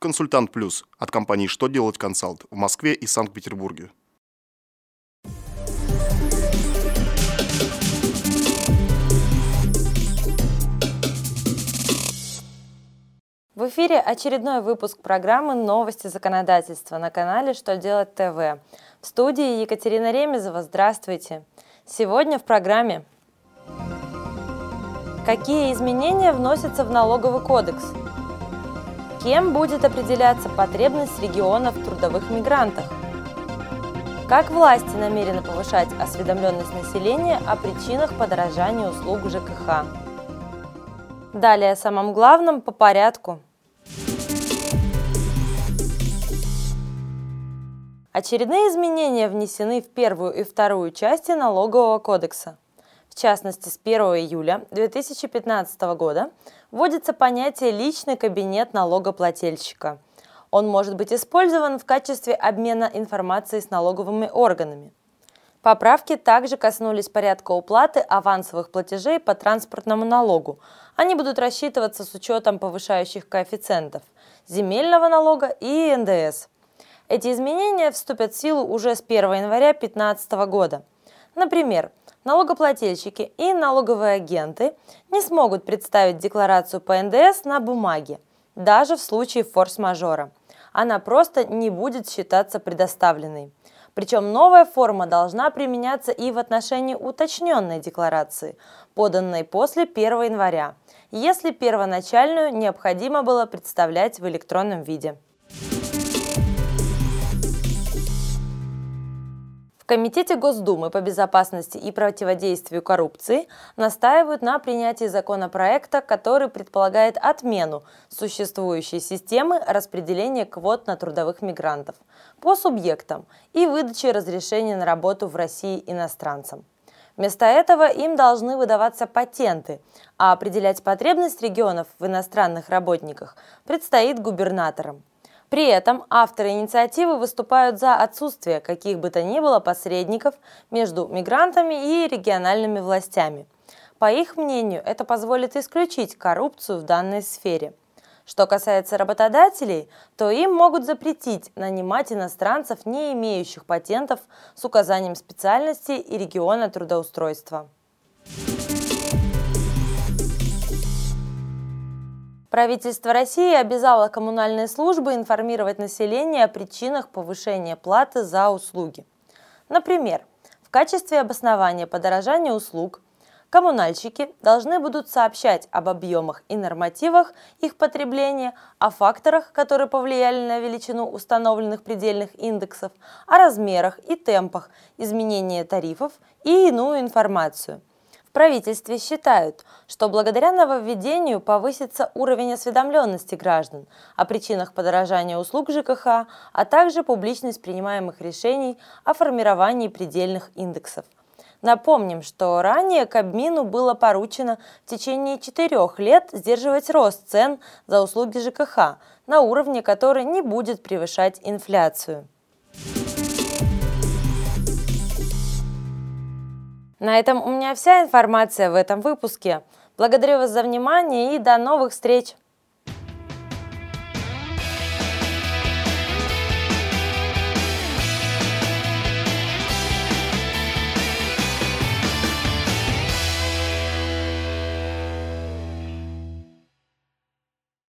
Консультант Плюс от компании «Что делать консалт» в Москве и Санкт-Петербурге. В эфире очередной выпуск программы «Новости законодательства» на канале «Что делать ТВ». В студии Екатерина Ремезова. Здравствуйте. Сегодня в программе Какие изменения вносятся в налоговый кодекс? Кем будет определяться потребность регионов в трудовых мигрантах? Как власти намерены повышать осведомленность населения о причинах подорожания услуг ЖКХ? Далее о самом главном по порядку. Очередные изменения внесены в первую и вторую части налогового кодекса. В частности, с 1 июля 2015 года вводится понятие «личный кабинет налогоплательщика». Он может быть использован в качестве обмена информацией с налоговыми органами. Поправки также коснулись порядка уплаты авансовых платежей по транспортному налогу. Они будут рассчитываться с учетом повышающих коэффициентов – земельного налога и НДС. Эти изменения вступят в силу уже с 1 января 2015 года. Например, налогоплательщики и налоговые агенты не смогут представить декларацию по НДС на бумаге, даже в случае форс-мажора. Она просто не будет считаться предоставленной. Причем новая форма должна применяться и в отношении уточненной декларации, поданной после 1 января, если первоначальную необходимо было представлять в электронном виде. Комитете Госдумы по безопасности и противодействию коррупции настаивают на принятии законопроекта, который предполагает отмену существующей системы распределения квот на трудовых мигрантов по субъектам и выдачи разрешения на работу в России иностранцам. Вместо этого им должны выдаваться патенты, а определять потребность регионов в иностранных работниках предстоит губернаторам. При этом авторы инициативы выступают за отсутствие каких бы то ни было посредников между мигрантами и региональными властями. По их мнению, это позволит исключить коррупцию в данной сфере. Что касается работодателей, то им могут запретить нанимать иностранцев, не имеющих патентов с указанием специальности и региона трудоустройства. Правительство России обязало коммунальные службы информировать население о причинах повышения платы за услуги. Например, в качестве обоснования подорожания услуг коммунальщики должны будут сообщать об объемах и нормативах их потребления, о факторах, которые повлияли на величину установленных предельных индексов, о размерах и темпах изменения тарифов и иную информацию – в правительстве считают, что благодаря нововведению повысится уровень осведомленности граждан о причинах подорожания услуг ЖКХ, а также публичность принимаемых решений о формировании предельных индексов. Напомним, что ранее Кабмину было поручено в течение четырех лет сдерживать рост цен за услуги ЖКХ на уровне, который не будет превышать инфляцию. На этом у меня вся информация в этом выпуске. Благодарю вас за внимание и до новых встреч!